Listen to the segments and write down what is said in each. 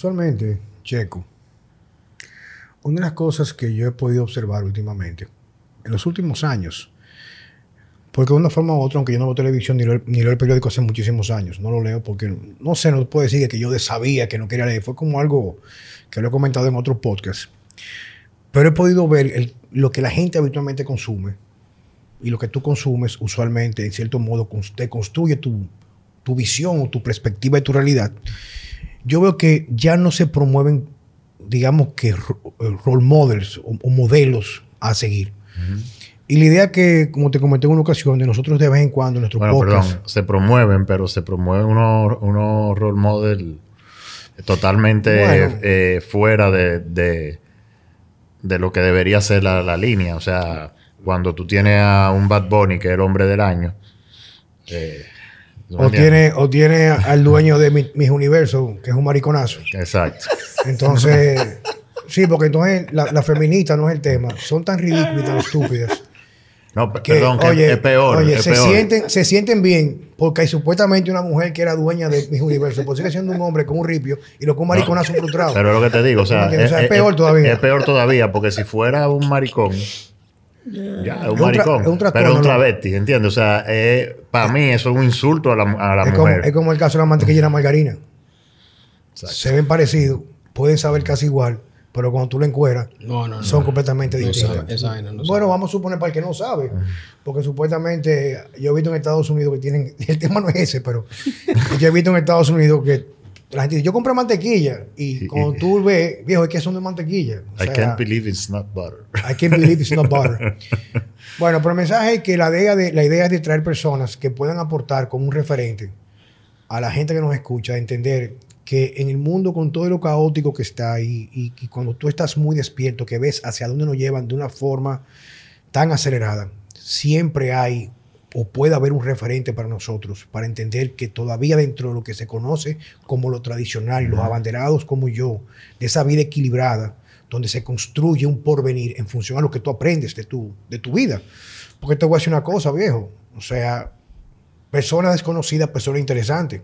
Usualmente, Checo, una de las cosas que yo he podido observar últimamente, en los últimos años, porque de una forma u otra, aunque yo no veo televisión ni leo, ni leo el periódico hace muchísimos años, no lo leo porque, no sé, no puedo decir que yo sabía que no quería leer, fue como algo que lo he comentado en otros podcasts. Pero he podido ver el- lo que la gente habitualmente consume y lo que tú consumes usualmente, en cierto modo, te construye tu, tu visión o tu perspectiva de tu realidad. Yo veo que ya no se promueven, digamos que, eh, role models o, o modelos a seguir. Y la idea que, como te comenté en una ocasión, de nosotros de vez en cuando, en nuestro Bueno, podcast, perdón, se promueven, pero se promueven unos, unos role model totalmente Bueno. eh, fuera de, de, de lo que debería ser la, la línea. O sea, cuando tú tienes a un Bad Bunny, que es el hombre del año, eh, ¿tú me o, tiene, o tiene al dueño de mi- mis universos, que es un mariconazo. Exacto. Entonces, sí, porque entonces la, la feminista no es el tema. Son tan ridículas y tan estúpidas. No, que, perdón, que oye, es peor. oye, es se, peor. Sienten, se sienten bien porque hay supuestamente una mujer que era dueña de mis universos, pues sigue siendo un hombre con un ripio y lo que un mariconazo frustrado. Pero es lo que te digo, o sea, sea, es peor todavía. Es peor todavía, porque si fuera un maricón, ya, es un maricón. es un trastorno, pero es un travesti, ¿entiendes? O sea, para mí eso es un insulto a la, a la es, como, mujer. es como el caso de la mantequilla y la margarina. Exacto. Se ven parecidos, pueden saber casi igual, pero cuando tú la encueras, No, no, no. son completamente No distintas. sabe, esa no bueno, vamos a suponer para el que no sabe, porque supuestamente yo he visto en Estados Unidos que tienen, el tema no es ese, pero yo he visto en Estados Unidos que la gente dice, yo compré mantequilla y cuando tú ves, viejo, es que son de mantequilla. O I can't believe it's not butter. I can't believe it's not butter. bueno, pero el mensaje es que la idea, de, la idea es de traer personas que puedan aportar como un referente a la gente que nos escucha, a entender que en el mundo con todo lo caótico que está y, y, y cuando tú estás muy despierto, que ves hacia dónde nos llevan de una forma tan acelerada, siempre hay o puede haber un referente para nosotros, para entender que todavía dentro de lo que se conoce como lo tradicional y los abanderados como yo, de esa vida equilibrada, donde se construye un porvenir en función a lo que tú aprendes de tu, de tu vida. Porque te voy a decir una cosa, viejo. O sea, persona desconocida, persona interesante.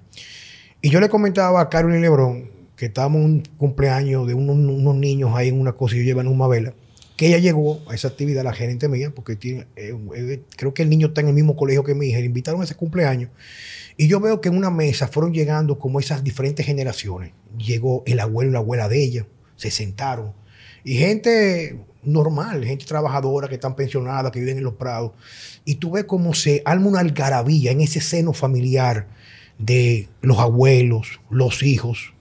Y yo le comentaba a Carolyn Lebrón, que estábamos en un cumpleaños de unos, unos niños ahí en una cosa y yo llevan un Mabela, que ella llegó a esa actividad, la gerente mía, porque tiene, eh, eh, creo que el niño está en el mismo colegio que mi hija, le invitaron a ese cumpleaños. Y yo veo que en una mesa fueron llegando como esas diferentes generaciones. Llegó el abuelo y la abuela de ella, se sentaron. Y gente normal, gente trabajadora que están pensionadas, que viven en los prados. Y tú ves cómo se arma una algarabía en ese seno familiar de los abuelos, los hijos,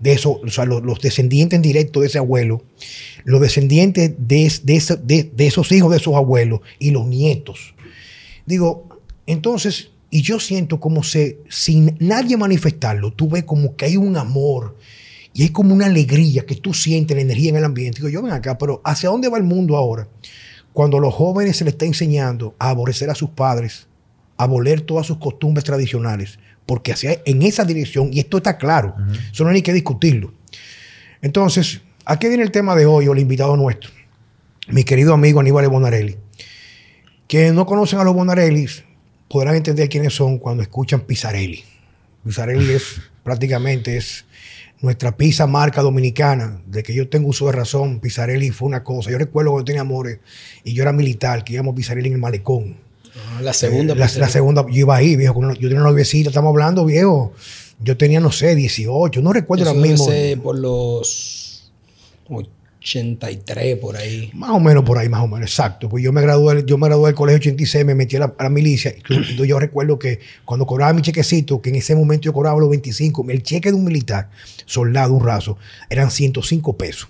de esos, o sea, los, los descendientes en directo de ese abuelo, los descendientes de, de de- de esos hijos de esos abuelos y los nietos. Digo, entonces, y yo siento como se, sin nadie manifestarlo, tú ves como que hay un amor y hay como una alegría que tú sientes la energía en el ambiente. Digo, yo ven acá, pero ¿hacia dónde va el mundo ahora? Cuando a los jóvenes se les está enseñando a aborrecer a sus padres, a aboler todas sus costumbres tradicionales, porque hacia, en esa dirección, y esto está claro, eso no hay ni que discutirlo. Entonces, aquí viene el tema de hoy, o el invitado nuestro, mi querido amigo Aníbal Bonarelli. Quienes no conocen a los Bonarellis podrán entender quiénes son cuando escuchan Pizzarelli. Pizzarelli es prácticamente es nuestra pizza marca dominicana. De que yo tengo uso de razón, Pizzarelli fue una cosa. Yo recuerdo cuando tenía amores y yo era militar, que íbamos a Pizzarelli en el malecón. Ah, La segunda. Eh, la, la segunda, yo iba ahí, viejo. Yo tenía una noviecita, estamos hablando, viejo. Yo tenía, no sé, 18, no recuerdo ahora mismo. por los 83, por ahí. Más o menos por ahí, más o menos, exacto. Pues yo me gradué, yo me gradué del colegio 86, me metí a la, a la milicia. Entonces yo recuerdo que cuando cobraba mi chequecito, que en ese momento yo cobraba los 25, el cheque de un militar, soldado, un raso, eran 105 pesos.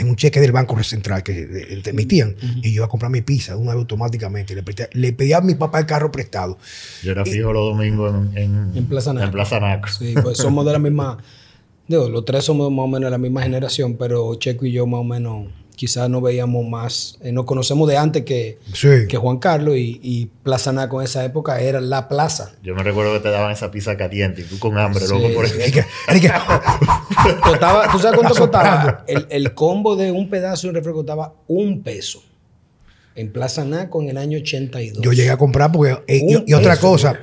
En un cheque del Banco Central que te emitían. Y yo iba a comprar mi pizza de una vez automáticamente. Le, pedía- le pedía a mi papá el carro prestado. Yo era fijo los domingos en, en, En Plaza Naco. en Plaza Naco. Sí, pues somos de la misma. Digo, los tres somos más o menos de la misma generación, pero Checo y yo más o menos quizás nos veíamos más. eh, nos conocemos de antes que, Sí. que Juan Carlos y, y Plaza Naco en esa época era la plaza. Yo me recuerdo que te daban esa pizza caliente y tú con hambre, Sí. loco, por eso. ¿Tú sabes cuánto costaba? El, el combo de un pedazo de un refresco costaba un peso. En Plaza Naco en el año 82. Yo llegué a comprar porque... eh, y, y otra peso, cosa,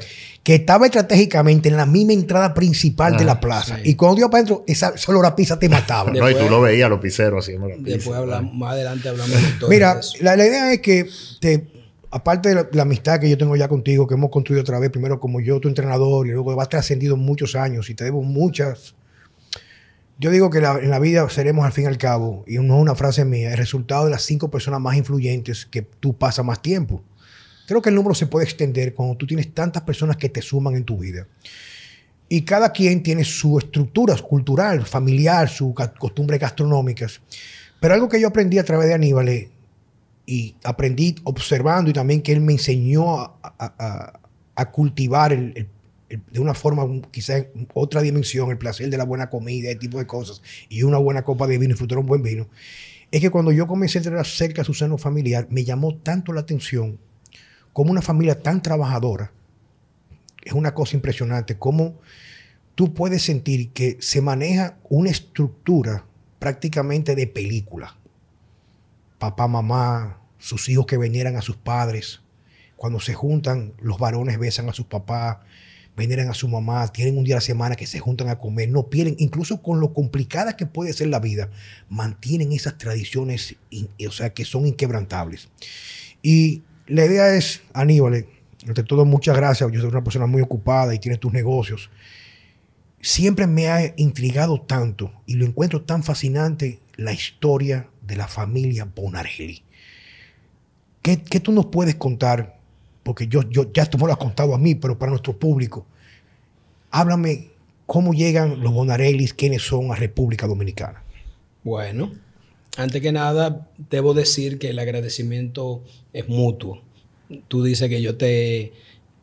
que estaba estratégicamente en la misma entrada principal de Ah, la plaza. sí. Y cuando iba para adentro, esa solo la pizza te mataba. No, y tú lo veías, los pizzeros haciendo la pizza. Después hablamos, más adelante hablamos de historias Mira, eso. la, la idea es que, te, aparte de la, la amistad que yo tengo ya contigo, que hemos construido otra vez, primero como yo, tu entrenador, y luego vas trascendido muchos años y te debo muchas. Yo digo que la- en la vida seremos al fin y al cabo, y no es una frase mía, el resultado de las cinco personas más influyentes que tú pasas más tiempo. Creo que el número se puede extender cuando tú tienes tantas personas que te suman en tu vida. Y cada quien tiene su estructura cultural, familiar, sus costumbres gastronómicas. Pero algo que yo aprendí a través de Aníbal y aprendí observando y también que él me enseñó a, a- a- cultivar el- el- de una forma un- quizá en otra dimensión el placer de la buena comida, ese tipo de cosas, y una buena copa de vino y disfrutar un buen vino, es que cuando yo comencé a tener cerca a su seno familiar, me llamó tanto la atención como una familia tan trabajadora. Es una cosa impresionante cómo tú puedes sentir que se maneja una estructura prácticamente de película. Papá, mamá, sus hijos que venieran a sus padres. Cuando se juntan, los varones besan a sus papás, veneran a su mamá, tienen un día a la semana que se juntan a comer, no pierden, incluso con lo complicada que puede ser la vida, mantienen esas tradiciones, o sea, que son inquebrantables. Y la idea es, Aníbal, ante todo, muchas gracias. Yo soy una persona muy ocupada y tienes tus negocios. Siempre me ha intrigado tanto y lo encuentro tan fascinante la historia de la familia Bonarelli. ¿Qué, qué tú nos puedes contar? Porque yo, yo ya tú me lo has contado a mí, pero para nuestro público. Háblame cómo llegan los Bonarellis, quiénes son a República Dominicana. Bueno, antes que nada, debo decir que el agradecimiento es mutuo. Tú dices que yo te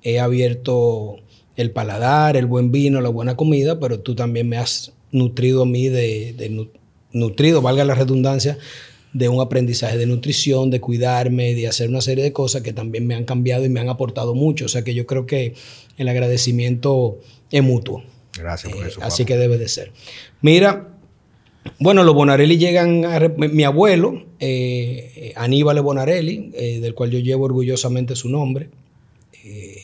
he abierto el paladar, el buen vino, la buena comida, pero tú también me has nutrido a mí de, de nu- nutrido, valga la redundancia, de un aprendizaje de nutrición, de cuidarme, de hacer una serie de cosas que también me han cambiado y me han aportado mucho. O sea que yo creo que el agradecimiento es mutuo. Gracias por Eh, eso. así que debe de ser. Mira, bueno, los Bonarelli llegan a... Mi abuelo, eh, Aníbal Bonarelli, eh, del cual yo llevo orgullosamente su nombre, eh,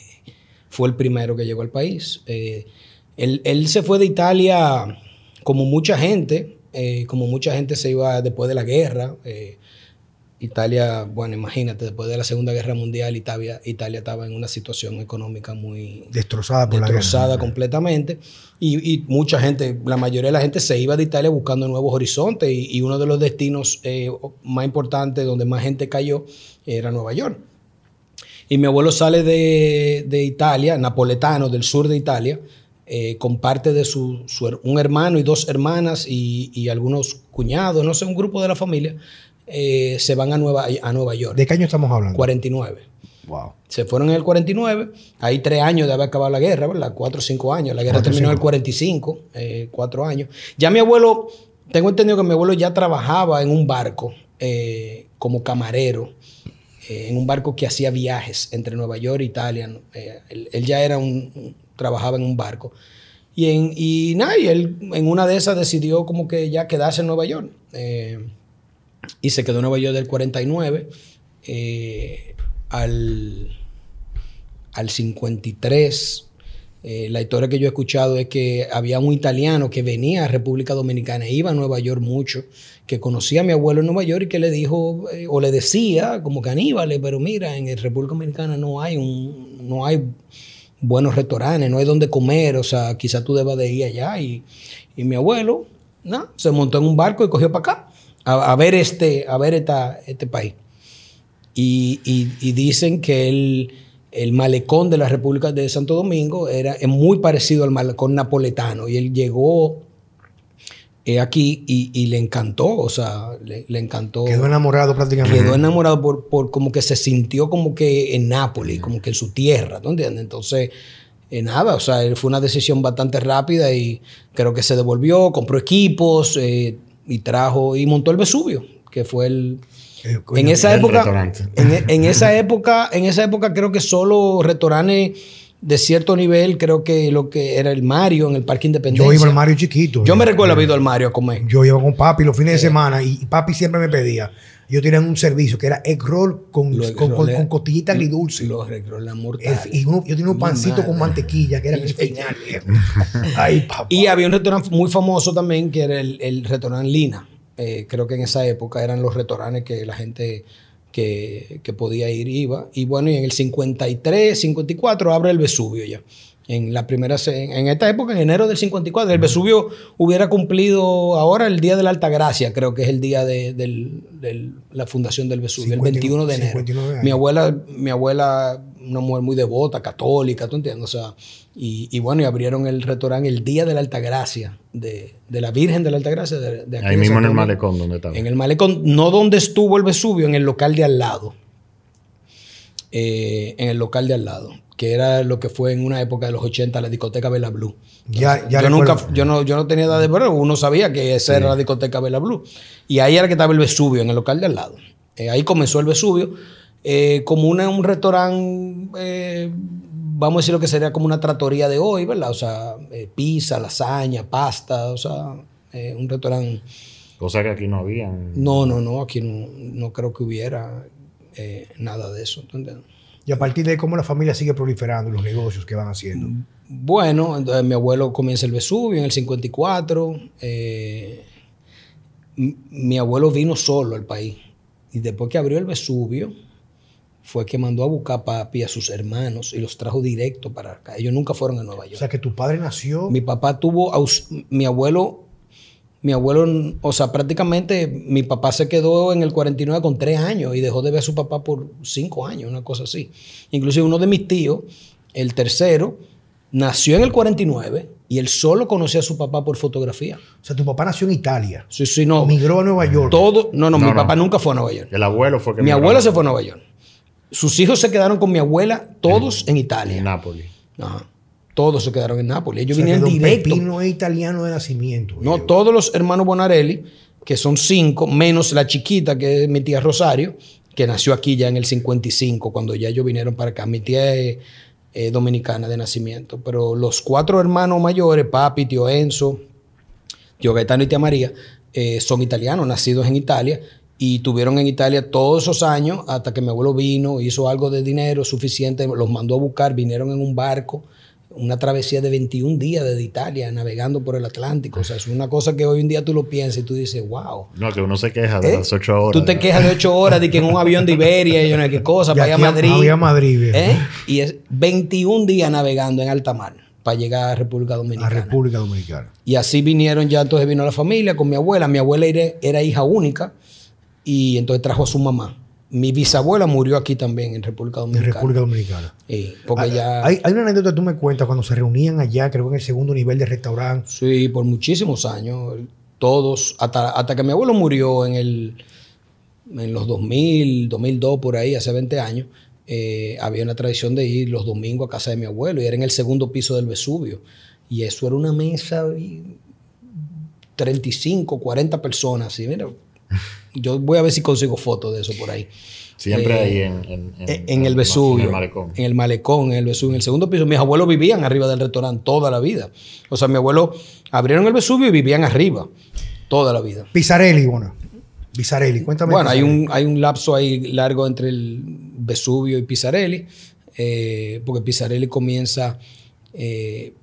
fue el primero que llegó al país. Él, él se fue de Italia como mucha gente, como mucha gente se iba después de la guerra. Italia, bueno, imagínate, después de la Segunda Guerra Mundial, Italia, Italia estaba en una situación económica muy, Destrozada por destrozada la guerra. completamente. Y, y mucha gente, la mayoría de la gente se iba de Italia buscando nuevos horizontes y, y uno de los destinos eh, más importantes donde más gente cayó era Nueva York. Y mi abuelo sale de, de Italia, napoletano, del sur de Italia, eh, con parte de su, su un hermano y dos hermanas y, y algunos cuñados, no sé, un grupo de la familia, eh, se van a Nueva, a Nueva York. ¿De qué año estamos hablando? 49. Wow. Se fueron en el 49, hay tres años de haber acabado la guerra, ¿verdad? Cuatro o cinco años. La guerra terminó en el cinco. 45, eh, cuatro años. Ya mi abuelo, tengo entendido que mi abuelo ya trabajaba en un barco eh, como camarero, eh, en un barco que hacía viajes entre Nueva York e Italia. ¿no? Él, él ya era un, un- trabajaba en un barco. Y, en, y nada, y él en una de esas decidió como que ya quedarse en Nueva York. Y se quedó en Nueva York del 49 eh, al, al 53. eh, la historia que yo he escuchado es que había un italiano que venía a República Dominicana, iba a Nueva York mucho, que conocía a mi abuelo en Nueva York y que le dijo, eh, o le decía, como Aníbal, pero mira, en República Dominicana no hay, un, no hay buenos restaurantes, no hay donde comer, o sea, quizás tú debas de ir allá. Y, y mi abuelo, no, se montó en un barco y cogió para acá, a, a ver, este, a ver esta, este país. Y, y- y dicen que el, el malecón de la República de Santo Domingo era, es muy parecido al malecón napoletano. Y él llegó eh, aquí y, y le encantó, o sea, le, le encantó. Quedó enamorado prácticamente. Quedó enamorado por, por como que se sintió como que en Nápoles, como que en su tierra, ¿no entiendes? Entonces, eh, nada, o sea, fue una decisión bastante rápida y creo que se devolvió, compró equipos eh, y trajo y montó el Vesubio, que fue el... Eh, En esa el época, en, en esa época, en esa época creo que solo restaurantes de cierto nivel, creo que lo que era el Mario en el Parque Independencia. Yo iba al Mario chiquito. Yo me Eh, recuerdo haber ido al Mario a comer. Yo iba con papi los fines de semana y papi siempre me pedía. Ellos tenían un servicio que era egg roll con, Los egg con, roll con, es- con costillita agridulce. Los regros, la El- mortal. y uno- yo tenía un pancito con mantequilla que era el final. Ay, papá. Y había un restaurante muy famoso también que era el, el restaurante Lina. Eh, creo que en esa época eran los restaurantes que la gente que, que podía ir iba. Y bueno, y en el 53, 54 abre el Vesubio ya. En la primera, se- en, esta época, en enero del 54, el Vesubio hubiera cumplido ahora el día de la Alta Gracia, creo que es el día de, del- del- la fundación del Vesubio, el 21 de enero. 59 años. Mi abuela, mi abuela, una mujer muy devota, católica, ¿tú entiendes? O sea, y, y bueno, y abrieron el restaurante el día de la Altagracia, de, de la Virgen de la Altagracia. De, de aquí Ahí de mismo en el malecón donde estaba. En el malecón, no donde estuvo el Vesubio, en el local de al lado. Eh, en el local de al lado, que era lo que fue en una época de los 80 la discoteca Bella Blue. Ya- ya yo, nunca, yo, no, yo no tenía edad de ver, uno sabía que esa era la discoteca Bella Blue. Y ahí era que estaba el Vesubio, en el local de al lado. Eh, ahí comenzó el Vesubio, eh, como una, un restaurante, eh, vamos a decir lo que sería como una tratoría de hoy, ¿verdad? O sea, eh, pizza, lasaña, pasta, o sea, eh, un restaurante... Cosa que aquí no habían. No, no, no, aquí no, no creo que hubiera eh, nada de eso. Y a partir de cómo la familia sigue proliferando, los negocios que van haciendo. Bueno, entonces mi abuelo comienza el Vesubio en el 54. eh, mi abuelo vino solo al país. Y después que abrió el Vesubio, fue que mandó a buscar a papi a sus hermanos y los trajo directo para acá. Ellos nunca fueron a Nueva O York. sea, que tu padre nació. Mi papá tuvo, mi abuelo, mi abuelo, o sea, prácticamente mi papá se quedó en el 49 con tres años y dejó de ver a su papá por cinco años, una cosa así. Inclusive uno de mis tíos, el tercero, nació en el 49 y él solo conocía a su papá por fotografía. O sea, tu papá nació en Italia. Sí, sí, no. Migró a Nueva York. Todo, no, no, No, mi no. papá nunca fue a Nueva York. El abuelo fue que Mi migró abuela se fue a Nueva York. Sus hijos se quedaron con mi abuela, todos en en Italia. Nápoles. Ajá. Todos se quedaron en Nápoles. Ellos O sea, que vinieron don directo. Pepino es italiano de nacimiento. No, todos los hermanos Bonarelli, que son cinco, menos la chiquita, que es mi tía Rosario, que nació aquí ya en el 55, cuando ya ellos vinieron para acá. Mi tía es dominicana de nacimiento. Pero los cuatro hermanos mayores, papi, tío Enzo, tío Gaetano y tía María, eh, son italianos, nacidos en Italia. Y tuvieron en Italia todos esos años hasta que mi abuelo vino, hizo algo de dinero suficiente, los mandó a buscar, vinieron en un barco, una travesía de 21 días desde Italia, navegando por el Atlántico. O sea, es una cosa que hoy en día tú lo piensas y tú dices, wow. No, que uno se queja de ¿Eh? las ocho horas. Tú te ¿no? quejas de 8 horas de que en un avión de Iberia y yo no sé qué cosa, Y para ir a a- Madrid. había Madrid. ¿Eh? Y es 21 días navegando en alta mar para llegar a República A Dominicana. República Dominicana. Y así vinieron ya, entonces vino la familia con mi abuela. Mi abuela era, era hija única y entonces trajo a su mamá. Mi bisabuela murió aquí también en República Dominicana. República Dominicana. Sí, porque Ah, ya... Hay, hay una anécdota que tú me cuentas cuando se reunían allá, creo que en el segundo nivel de restaurante. Sí, por muchísimos años. Todos, hasta, hasta que mi abuelo murió en, el, en los 2000, 2002, por ahí, hace 20 años, eh, había una tradición de ir los domingos a casa de mi abuelo y era en el segundo piso del Vesubio. Y eso era una mesa, y 35, 40 personas. Y mira, yo voy a ver si consigo fotos de eso por ahí. Siempre Eh, ahí en, en, En, en el Vesubio. En el malecón. En el malecón, en el Vesubio. En el segundo piso. Mis abuelos vivían arriba del restaurante toda la vida. O sea, mi abuelo abrieron el Vesubio y vivían arriba toda la vida. Pizarelli, bueno. Pizarelli, cuéntame. Bueno, hay un, hay un lapso ahí largo entre el Vesubio y Pisarelli, eh, porque Pisarelli comienza... eh,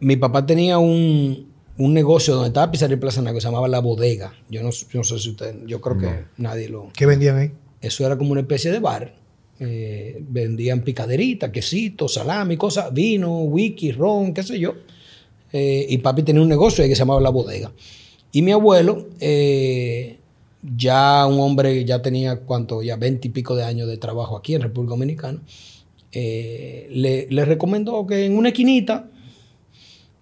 mi papá tenía un, un negocio donde estaba Pisarelli Plaza que se llamaba La Bodega. Yo no, yo no sé si usted... Yo creo que nadie lo... ¿Qué vendían ahí? Eso era como una especie de bar. Eh, vendían picaderitas, quesitos, salami, cosas, vino, whisky, ron, qué sé yo. Eh, y papi tenía un negocio ahí que se llamaba La Bodega. Y mi abuelo, eh, ya un hombre, ya tenía cuánto, ya veinte y pico de años de trabajo aquí en República Dominicana, le, le recomendó que en una esquinita,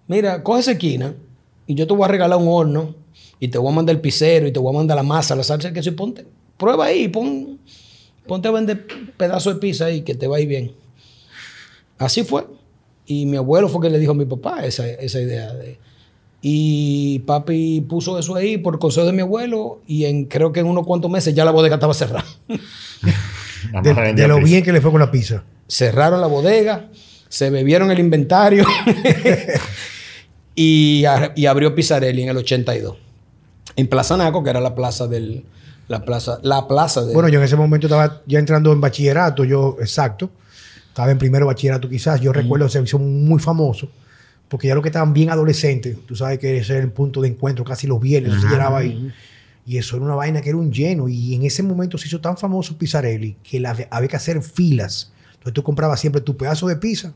mira, coge esa esquina y yo te voy a regalar un horno y te voy a mandar el pisero y te voy a mandar la masa, la salsa, que y ponte, prueba ahí, pon, ponte a vender pedazos de pizza ahí que te va a ir bien. Así fue. Y mi abuelo fue que le dijo a mi papá esa, esa idea de... Y papi puso eso ahí por consejo de mi abuelo y en creo que en unos cuantos meses ya la bodega estaba cerrada. De, lo pizza. bien que le fue con la pizza. cerraron la bodega, se bebieron el inventario y, a- y abrió Pizzarelli en el 82. En Plaza Naco, que era la plaza del, La plaza, la plaza de... Bueno, yo en ese momento estaba ya entrando en bachillerato, yo, exacto. Estaba en primero bachillerato quizás. Yo recuerdo se hizo muy famoso, porque ya lo que estaban bien adolescentes, tú sabes que ese era el punto de encuentro, casi los viernes, se llenaba ahí. Y eso era una vaina que era un lleno. Y en ese momento se hizo tan famoso Pizzarelli que la- había que hacer filas. Entonces tú comprabas siempre tu pedazo de pizza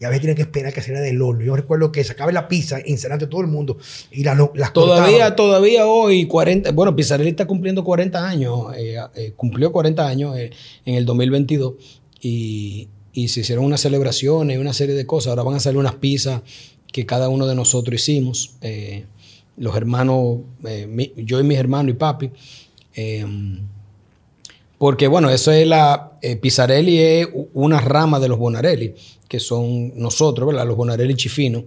y a veces tenías que esperar que saliera del horno. Yo recuerdo que sacaba la pizza encerrando todo el mundo y la, las Todavía, todavía hoy, 40, bueno, Pizzarelli está cumpliendo 40 años, eh, eh, cumplió 40 años eh, en el 2022 y, y se hicieron unas celebraciones, una serie de cosas. Ahora van a salir unas pizzas que cada uno de nosotros hicimos, eh, los hermanos, eh, mi- yo y mis hermanos y papi. eh, porque bueno, eso es la. Pizzarelli es una rama de los Bonarelli, que son nosotros. Los Bonarelli Chifino,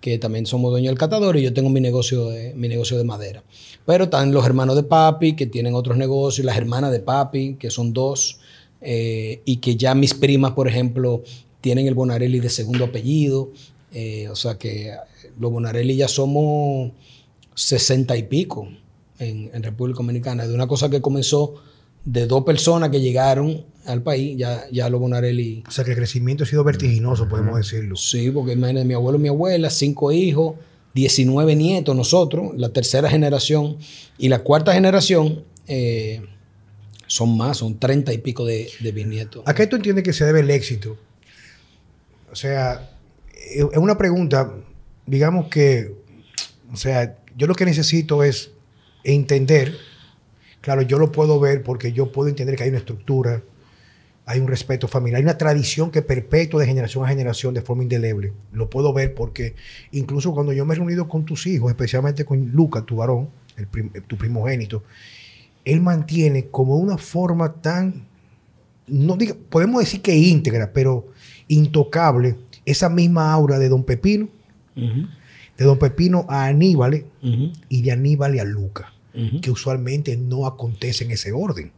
que también somos dueños del catador y yo tengo mi negocio de, mi negocio de madera. Pero están los hermanos de papi, que tienen otros negocios, las hermanas de papi, que son dos, eh, y que ya mis primas, por ejemplo, tienen el Bonarelli de segundo apellido. eh, o sea que los Bonarelli ya somos sesenta y pico en, en República Dominicana. De una cosa que comenzó de dos personas que llegaron al país, ya, ya los Bonarelli. O sea que el crecimiento ha sido vertiginoso, podemos decirlo. Sí, porque imagínate, mi abuelo y mi abuela, cinco hijos, 19 nietos nosotros, la tercera generación. Y la cuarta generación eh, son más, son 30 y pico de, de bisnietos. ¿A qué tú entiendes que se debe el éxito? O sea, es una pregunta, digamos que, o sea, yo lo que necesito es entender, claro, yo lo puedo ver porque yo puedo entender que hay una estructura, hay un respeto familiar, hay una tradición que perpetúa de generación a generación de forma indeleble. Lo puedo ver porque incluso cuando yo me he reunido con tus hijos, especialmente con Luca, tu varón, el prim- tu primogénito, él mantiene como una forma tan no diga, podemos decir que íntegra, pero intocable, esa misma aura de Don Pepino, de Don Pepino a Aníbal y de Aníbal a Luca, que usualmente no acontece en ese orden.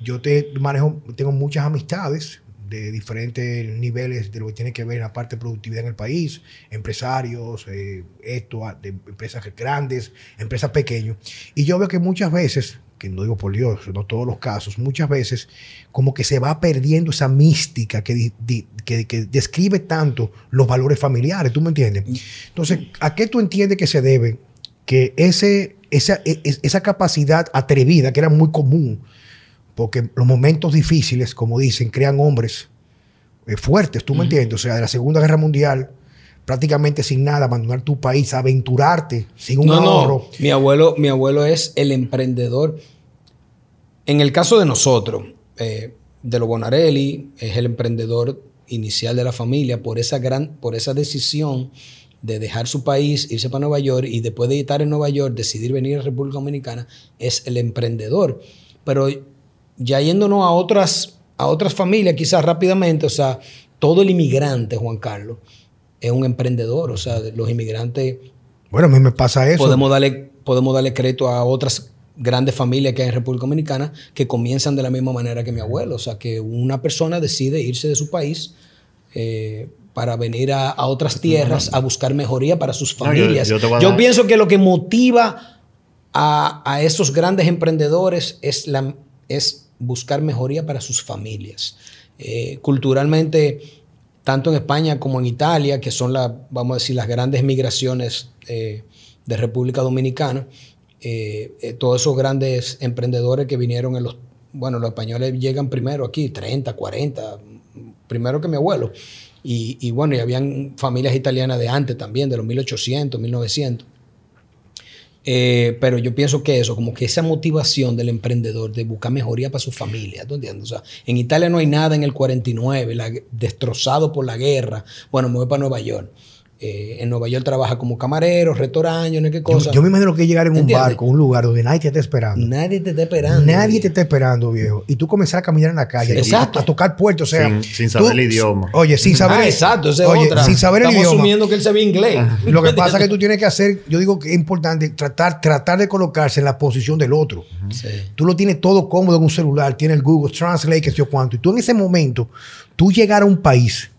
Yo te manejo, tengo muchas amistades de diferentes niveles de lo que tiene que ver en la parte de productividad en el país, empresarios, eh, esto, a- de empresas grandes, empresas pequeñas. Y yo veo que muchas veces, que no digo por Dios, no todos los casos, muchas veces como que se va perdiendo esa mística que, que, que describe tanto los valores familiares, ¿tú me entiendes? Entonces, ¿a qué tú entiendes que se debe que ese, esa, e- esa capacidad atrevida, que era muy común, porque los momentos difíciles, como dicen, crean hombres eh, fuertes, ¿tú me entiendes? O sea, de la Segunda Guerra Mundial, prácticamente sin nada, abandonar tu país, aventurarte sin un No, ahorro. no. Mi abuelo, mi abuelo es el emprendedor. En el caso de nosotros, eh, de los Bonarelli, es el emprendedor inicial de la familia por esa gran, por esa decisión de dejar su país, irse para Nueva York y después de estar en Nueva York, decidir venir a República Dominicana, es el emprendedor. Pero ya yéndonos a otras, a otras familias, quizás rápidamente, o sea, todo el inmigrante, Juan Carlos, es un emprendedor. O sea, los inmigrantes Bueno, a mí me pasa eso. podemos darle, podemos darle crédito a otras grandes familias que hay en República Dominicana que comienzan de la misma manera que mi abuelo. O sea, que una persona decide irse de su país eh, para venir a, a otras tierras a buscar mejoría para sus No, yo- familias. yo pienso que lo que motiva a, a esos grandes emprendedores es, la, es buscar mejoría para sus familias. Eh, culturalmente, tanto en España como en Italia, que son la, vamos a decir, las grandes migraciones eh, de República Dominicana, eh, eh, todos esos grandes emprendedores que vinieron en los, bueno, los españoles llegan primero aquí, 30, 40, primero que mi abuelo. Y, bueno, y habían familias italianas de antes también, de los 1800, 1900. Eh, pero yo pienso que eso, como que esa motivación del emprendedor de buscar mejoría para su familia, ¿tú entiendes? O sea, en Italia no hay nada en el 49, la- destrozado por la guerra. Bueno, me voy para Nueva York. Eh, en Nueva York trabaja como camarero, restaurante, no qué Yo, cosa. yo me imagino que llegar en un barco, un lugar donde nadie te está esperando. Nadie te está esperando. Nadie te está esperando, viejo. Y tú comenzar a caminar en la calle, Sí, exacto. a tocar puertos, o sea, Sin- sin saber tú- el idioma. Oye, sin saber. Ah, exacto, esa oye, otra. sin saber el idioma. asumiendo que él sabía inglés. Lo que pasa es que tú tienes que hacer, yo digo que es importante tratar, tratar de colocarse en la posición del otro. Sí. Tú lo tienes todo cómodo en un celular, tienes el Google Translate, que sé yo cuánto. Y tú en ese momento, tú llegar a un país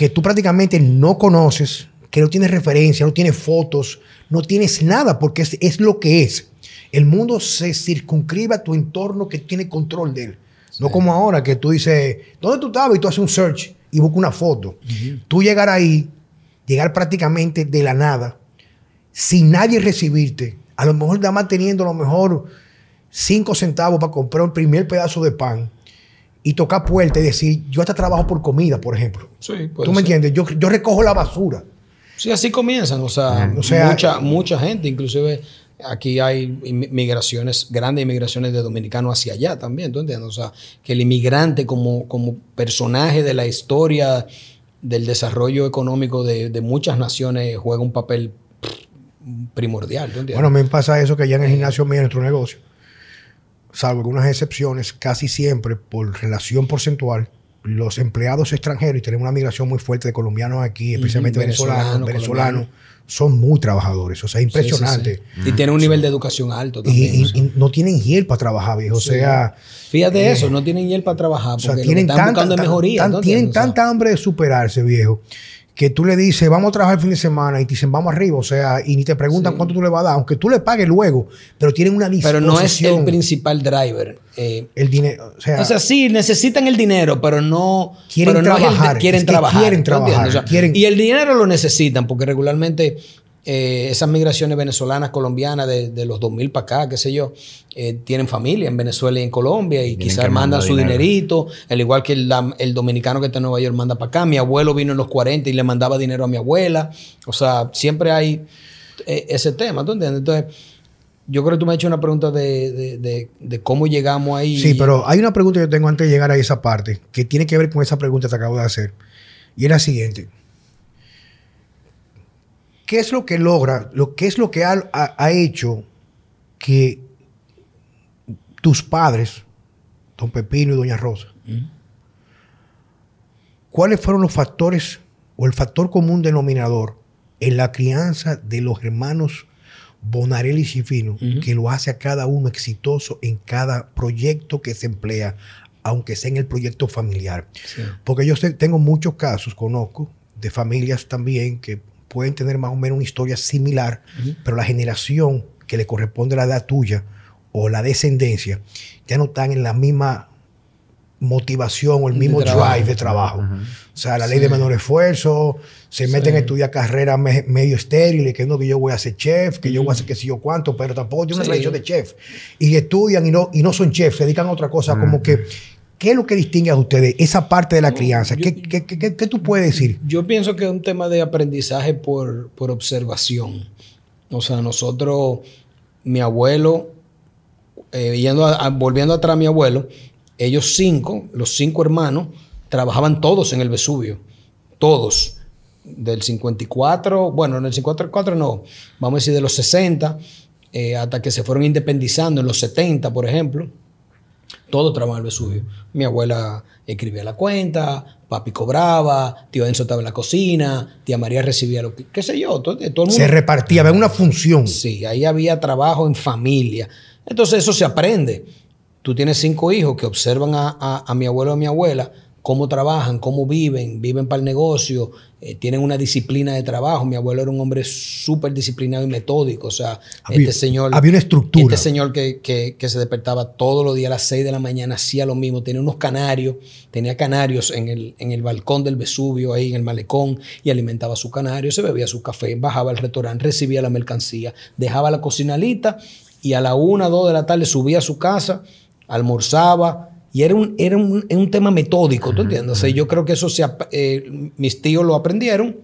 que tú prácticamente no conoces, que no tienes referencia, no tienes fotos, no tienes nada, porque es, es lo que es. El mundo se circunscribe a tu entorno que tiene control de él. No como ahora que tú dices, ¿dónde tú estabas? Y tú haces un search y buscas una foto. Tú llegar ahí, llegar prácticamente de la nada, sin nadie recibirte, a lo mejor nada más teniendo a lo mejor cinco centavos para comprar el primer pedazo de pan y tocar puerta y decir, yo hasta trabajo por comida, por ejemplo. Sí, ¿Tú me entiendes? Yo, yo recojo la basura. Sí, así comienzan. O sea, O sea, mucha, mucha gente, inclusive aquí hay migraciones, grandes inmigraciones de dominicanos hacia allá también, ¿tú entiendes? O sea, que el inmigrante como, como personaje de la historia del desarrollo económico de, de muchas naciones juega un papel primordial, ¿tú entiendes? Bueno, me pasa eso que allá en el gimnasio mío, nuestro negocio, salvo algunas excepciones, casi siempre por relación porcentual, los empleados extranjeros, y tenemos una migración muy fuerte de colombianos aquí, especialmente Ujú, venezolanos, venezolanos, son muy trabajadores. O sea, Sí, sí, impresionante. sí. Y tiene un nivel de educación alto también. y- o sea. y no tienen hiel para trabajar, viejo. O sea, Fíjate eh, eso, no tienen hiel para trabajar o sea, lo que tienen, están tanta, buscando tan- mejoría. tan- ¿tú tienen entiendes? O sea, tanta hambre de superarse, viejo, que tú le dices, vamos a trabajar el fin de semana y te dicen, vamos arriba. O sea, y ni te preguntan Sí. cuánto tú le vas a dar, aunque tú le pagues luego, pero tienen una pero disposición. no es el principal driver. eh, el dinero. O sea, O sea, sí, necesitan el dinero, pero no Quieren pero no el trabajar, quieren es que trabajar. quieren ¿tú trabajar, entiendes? O sea, quieren- Y el dinero lo necesitan, porque regularmente eh, esas migraciones venezolanas, colombianas, de, de los 2000 para acá, qué sé yo, eh, tienen familia en Venezuela y en Colombia y quizás mandan su dinero. dinerito, al igual que el, el dominicano que está en Nueva York manda para acá. Mi abuelo vino en los 40 y le mandaba dinero a mi abuela. O sea, siempre hay eh, ese tema, ¿tú entiendes? Entonces, yo creo que tú me has hecho una pregunta de, de- de- de cómo llegamos ahí. Sí, pero hay una pregunta que yo tengo antes de llegar a esa parte, que tiene que ver con esa pregunta que te acabo de hacer. Y es la siguiente. ¿Qué es lo que logra, lo, qué es lo que ha, ha- ha hecho que tus padres, don Pepino y doña Rosa, cuáles fueron los factores o el factor común denominador en la crianza de los hermanos Bonarelli y Cifino Ujú. que lo hace a cada uno exitoso en cada proyecto que se emplea, aunque sea en el proyecto familiar? Sí. Porque yo sé- tengo muchos casos, conozco, de familias también que pueden tener más o menos una historia similar, pero la generación que le corresponde a la edad tuya o la descendencia ya no están en la misma motivación o el mismo drive de trabajo. O sea, la ley Sí. de menor esfuerzo, se Sí. meten a estudiar carreras me- medio estériles, que no, que yo voy a ser chef, que yo voy a hacer qué sé yo cuánto, pero tampoco tiene una Sí. tradición de chef. Y estudian y no, y no son chefs, se dedican a otra cosa, como que, ¿qué es lo que distingue a ustedes esa parte de la crianza? yo- ¿Qué, qué- qué- qué- qué tú puedes decir? Yo pienso que es un tema de aprendizaje por, por observación. O sea, nosotros, mi abuelo, eh, yendo a- a- volviendo atrás a mi abuelo, ellos cinco, los cinco hermanos, trabajaban todos en el Vesubio. Todos. Del 54, bueno, en el 54 no, vamos a decir de los 60, eh, hasta que se fueron independizando en los 70, por ejemplo. Todo trabajo en el Vesubio. Mi abuela escribía la cuenta, papi cobraba, tío Enzo estaba en la cocina, tía María recibía lo que, qué sé yo, todo, todo el mundo. Se repartía, había una función. Sí, ahí había trabajo en familia. Entonces eso se aprende. Tú tienes cinco hijos que observan a, a- a mi abuelo y a mi abuela, cómo trabajan, cómo viven, viven para el negocio, eh, tienen una disciplina de trabajo. Mi abuelo era un hombre súper disciplinado y metódico. O sea, Había- este señor... había una estructura. Este señor que, que- que se despertaba todos los días a las 6 de la mañana, hacía lo mismo. Tenía unos canarios, tenía canarios en el, en el balcón del Vesubio, ahí en el malecón, y alimentaba su canario, se bebía su café, bajaba al restaurante, recibía la mercancía, dejaba la cocina lista y a la una, dos de la tarde subía a su casa, almorzaba. Y era un, era un, un tema metódico, ¿tú entiendes? O sea, yo creo que eso se, eh, mis tíos lo aprendieron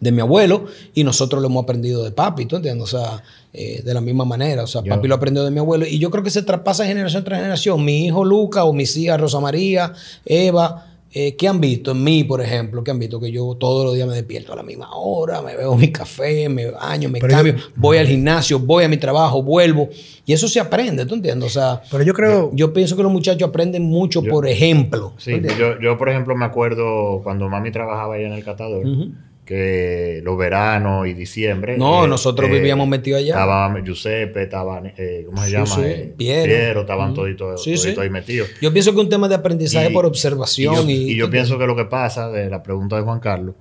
de mi abuelo y nosotros lo hemos aprendido de papi, ¿tú entiendes? O sea, eh, de la misma manera. O sea, Yo- papi lo aprendió de mi abuelo y yo creo que se traspasa generación tras generación. Mi hijo Luca o mis hijas Rosa María, Eva, eh, ¿qué han visto en mí, por ejemplo? ¿Qué han visto? Que yo todos los días me despierto a la misma hora, me bebo mi café, me baño, me Pero cambio, yo- voy al gimnasio, voy a mi trabajo, vuelvo. Y eso se aprende, ¿tú entiendes? O sea, Pero yo creo, yo pienso que los muchachos aprenden mucho Yo- por ejemplo. Sí, yo, yo, por ejemplo, me acuerdo cuando mami trabajaba allá en el catador, Ujú. Que los veranos y diciembre. No, eh, nosotros eh, vivíamos metidos allá. Estaba Giuseppe, estaba, eh, ¿cómo se Sí, llama? sí, Eh, Piero. estaban toditos, Sí, ahí metidos. Yo pienso que un tema de aprendizaje Y- por observación. Y Y, yo, y yo pienso que lo que pasa de la pregunta de Juan Carlos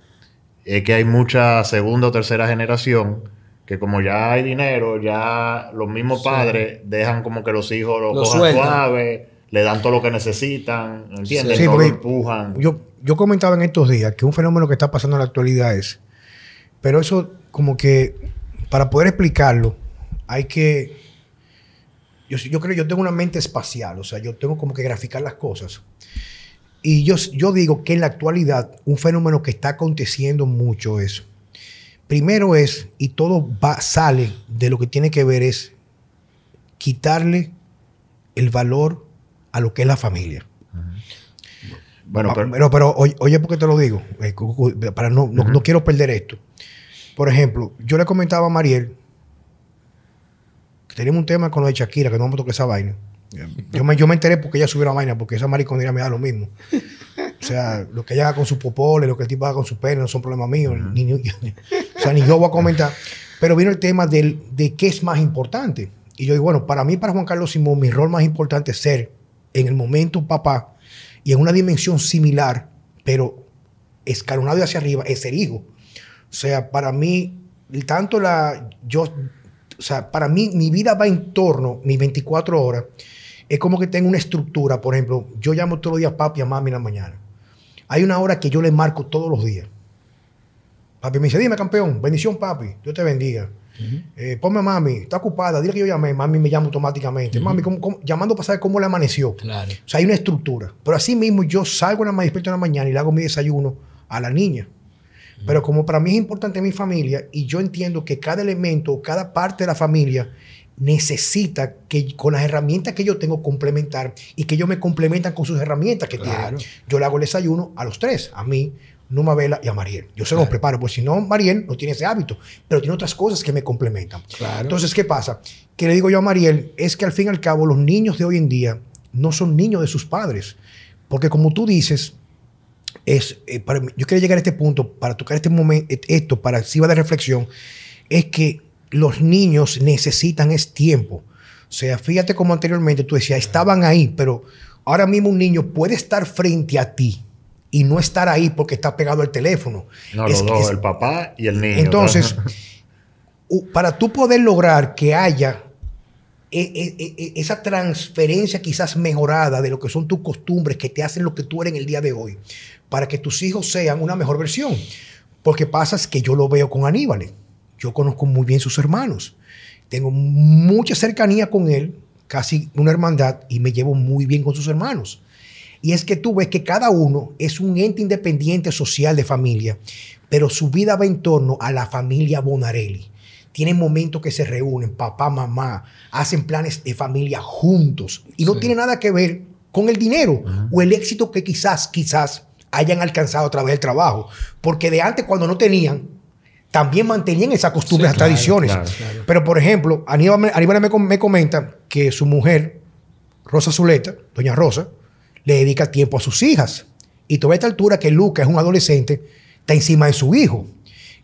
es que hay mucha segunda o tercera generación que como ya hay dinero, ya los mismos padres dejan como que los hijos lo, Lo cojan suave, le dan todo lo que necesitan, ¿entiendes? Sí, lo empujan. Yo, yo comentaba en estos días que un fenómeno que está pasando en la actualidad es, pero eso como que para poder explicarlo hay que, yo, yo creo que yo tengo una mente espacial, o sea, yo tengo como que graficar las cosas. Y yo, yo digo que en la actualidad un fenómeno que está aconteciendo mucho es, primero es, y todo va, sale de lo que tiene que ver es quitarle el valor a lo que es la familia. Bueno, pero, pero, pero, oye, oye, ¿por qué te lo digo? Eh, para no, no, no quiero perder esto. Por ejemplo, yo le comentaba a Mariel que teníamos un tema con lo de Shakira, que no me toque esa vaina. Yo me, yo me enteré porque ella subió la vaina, porque esa mariconería me da lo mismo. O sea, lo que ella haga con su popole, lo que el tipo haga con su pene, no son problemas míos. ni, ni- o sea, ni yo voy a comentar. Pero vino el tema del, de qué es más importante. Y yo digo, bueno, para mí, para Juan Carlos Simón, mi rol más importante es ser, en el momento, papá, y en una dimensión similar, pero escalonado hacia arriba, es ser hijo. O sea, para mí, tanto la. Yo, o sea, para mí, mi vida va en torno, mis 24 horas, es como que tengo una estructura. Por ejemplo, yo llamo todos los días papi a mami en la mañana. Hay una hora que yo le marco todos los días. Papi me dice, dime campeón, bendición papi, Dios te bendiga. Eh, ponme a mami, está ocupada, dile que yo llamé, mami me llama automáticamente. Mami, ¿cómo- cómo? llamando para saber cómo le amaneció. Claro. O sea, hay una estructura. Pero así mismo yo salgo en la despierto en la mañana y le hago mi desayuno a la niña. Pero como para mí es importante mi familia y yo entiendo que cada elemento, cada parte de la familia necesita que con las herramientas que yo tengo complementar y que ellos me complementan con sus herramientas que Claro. tienen. Yo le hago el desayuno a los tres, a mí, Numa Vela y a Mariel. Yo se los preparo, porque si no, Mariel no tiene ese hábito, pero tiene otras cosas que me complementan. Claro. Entonces, ¿qué pasa? Que le digo yo a Mariel, es que al fin y al cabo los niños de hoy en día no son niños de sus padres. Porque como tú dices, es, eh, para mí- yo quiero llegar a este punto para tocar este momento, esto, para si va de reflexión, es que los niños necesitan es tiempo. O sea, fíjate como anteriormente tú decías, estaban ahí, pero ahora mismo un niño puede estar frente a ti y no estar ahí porque está pegado al teléfono. no, Es los dos, es- el papá y el niño. entonces, para tú poder lograr que haya e- e- e- esa transferencia quizás mejorada de lo que son tus costumbres que te hacen lo que tú eres en el día de hoy, para que tus hijos sean una mejor versión. Porque pasa es que yo lo veo con Aníbal. Yo conozco muy bien sus hermanos. Tengo mucha cercanía con él, casi una hermandad, y me llevo muy bien con sus hermanos. Y es que tú ves que cada uno es un ente independiente social de familia, pero su vida va en torno a la familia Bonarelli. Tienen momentos que se reúnen, papá, mamá, hacen planes de familia juntos. Y no Sí. tiene nada que ver con el dinero o el éxito que quizás, quizás hayan alcanzado a través del trabajo. Porque de antes, cuando no tenían, también mantenían esas costumbres, Sí, claro, tradiciones. claro, claro. Pero, por ejemplo, Aníbal, me comenta que su mujer, Rosa Zuleta, doña Rosa, le dedica tiempo a sus hijas. Y toda esta altura que Luca es un adolescente, está encima de su hijo.